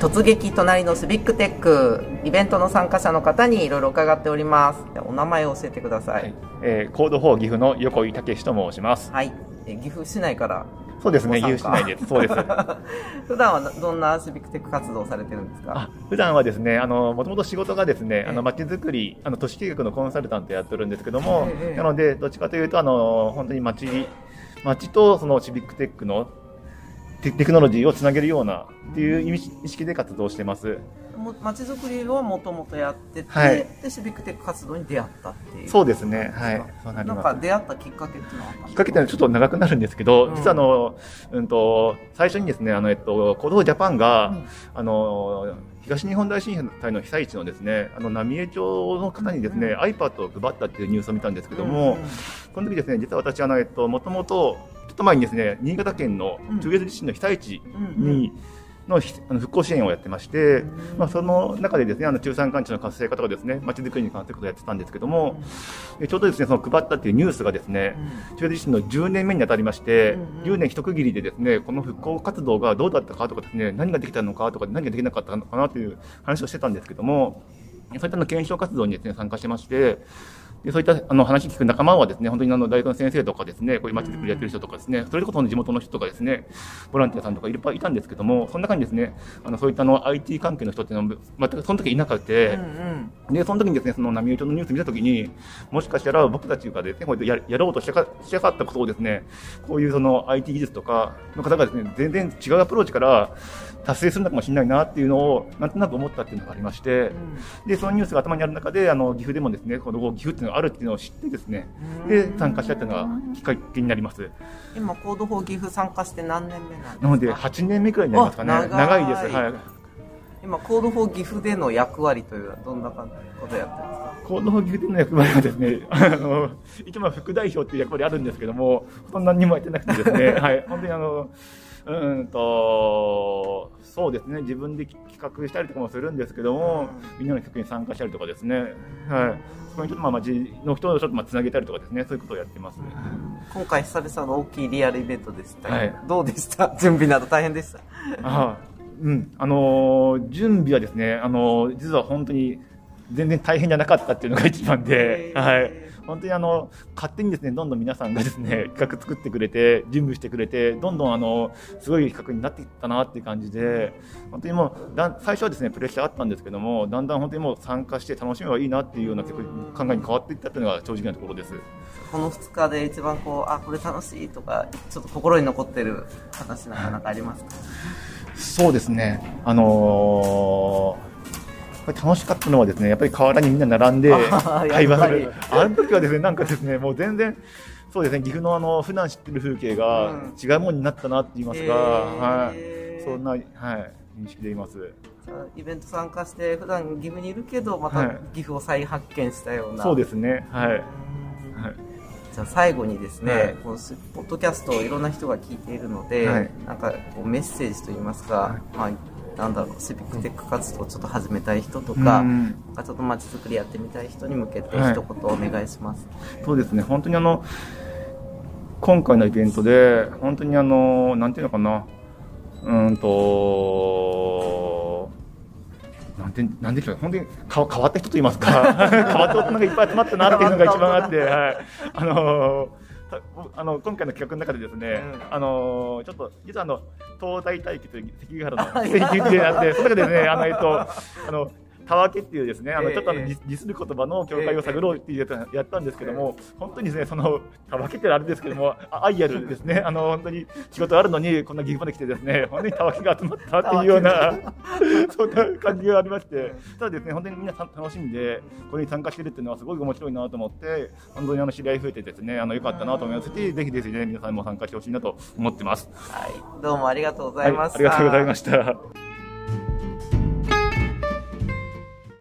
突撃隣のスビックテックイベントの参加者の方にいろいろ伺っております。お名前を教えてください、はい、えー、コード4岐阜の横井武と申します。はい、え岐阜市内からそうですね、岐阜市内です。そうです。普段はどんなシビックテック活動をされてるんですか？普段はですね、あの、もともと仕事がですね、あの、街づくり、あの、都市計画のコンサルタントやってるんですけども、なので、どっちかというと、あの、本当に街、街とそのシビックテックのテクノロジーをつなげるようなっていう意識で活動してます。まちづくりはもともとやってて、はい、でシビックテック活動に出会ったっていう。そうですね。はい。そうなります。なんか出会ったきっかけっていうのはきっかけってちょっと長くなるんですけど、うん、実はあの、うんと、最初にですねあの、えっと、コドジャパンが、うん、あの東日本大震災の被災地のですねあの浪江町の方にですね、うん、iPad を配ったっていうニュースを見たんですけども、うん、その時ですね実は私あのえっともともとと前にですね新潟県の中越地震の被災地に、の復興支援をやってまして、まあ、その中でですねあの中山間地の活性化とかですね街づくりに関することをやってたんですけども、ちょうどですねその配ったっていうニュースがですね、中越地震の10年目にあたりまして、10年一区切りでですねこの復興活動がどうだったかとかですね何ができたのかとか何ができなかったのかなという話をしてたんですけどもそういったの検証活動にですね参加してましてでそういったあの話聞く仲間はですね、本当にあの大学の先生とかですね、こういう街づくりやってる人とかですね、それこそ地元の人とかですね、ボランティアさんとかいっぱいいたんですけども、その中にですね、あのそういったあの IT 関係の人っていうのは全くその時いなくて、うんうん、で、その時にですね、その波打ちのニュース見た時に、もしかしたら僕たちがですね、こうややろうとしてかしかったことをですね、こういうその IT 技術とかの方がですね、全然違うアプローチから、達成するのかもしれないなっていうのをなんとなく思ったっていうのがありまして、うん、でそのニュースが頭にある中であの岐阜でもですねこの岐阜っていうのがあるっていうのを知ってですねで参加したっていうのがきっかけになります。今コード4岐阜参加して何年目なんですか？なので8年目くらいになりますかね。長い。です。はい。今コード4岐阜での役割というのはどんなことやってるんですか？コード4岐阜での役割はですねあの一応副代表っていう役割あるんですけどもそんなにもやってなくてですねはい。本当にあのうんとそうですね。自分で企画したりとかもするんですけども、みんなの曲に参加したりとかですね、はい、そこにちょっとまあ町の人をちょっとまあつなげたりとかですね。そういうことをやってます、ね、今回久々の大きいリアルイベントでした、はい、どうでした？準備など大変でした？あうん。あのー、準備はですねあのー、実は本当に全然大変じゃなかったっていうのが一番で、はい本当にあの勝手にですねどんどん皆さんがですね企画作ってくれて準備してくれてどんどんあのすごい企画になっていったなっていう感じで本当にもうだ最初はですねプレッシャーあったんですけどもだんだん本当にもう参加して楽しめばいいなっていうような考えに変わっていったっていうのが正直なところです。この2日で一番こうあこれ楽しいとかちょっと心に残ってる話なかなかありますか？そうですね。あのーぱり楽しかったのはですねやっぱり河原にみんな並んで 会話する。あの時はですねなんかですねもう全然そうですね岐阜のあの普段知ってる風景が違うものになったなって言いますか、うん、はい、そんなはい認識でいます。イベント参加して普段岐阜にいるけどまた岐阜を再発見したような、そうですね。はい、はい。じゃあ最後にですね、はい、このポッドキャストをいろんな人が聞いているので、はい、なんかこうメッセージといいますか、はい、まあ、なんだろうシビックテック活動をちょっと始めたい人とか、うん、ちょっと街づくりやってみたい人に向けて一言お願いします、はい、そうですね。本当にあの今回のイベントで本当にあのなんていうのかな。うんとなんて、なんでしょう、本当に変わった人と言いますか、変わった大人がいっぱい集まったなっていうのが一番あって、はい。あのーあの今回の企画の中でですね、うん、あのちょっと実はあの東大大気という関ヶ原の関ヶであってその中でねあのえっとあのたわけっていうですね、あの、ちょっとあの、ディスる言葉の境界を探ろうっていうやつやったんですけども、本当にですね、その、たわけってあれですけども、愛あるですね、あの、本当に仕事あるのに、こんな岐阜まで来てですね、本当にたわけが集まったっていうような、そんな感じがありまして、ただですね、本当にみんな楽しんで、これに参加してるっていうのはすごい面白いなと思って、本当にあの、知り合い増えてですね、あの、良かったなと思いますし、ぜひぜひね、皆さんも参加してほしいなと思ってます。はい、どうもありがとうございました。はい、ありがとうございました。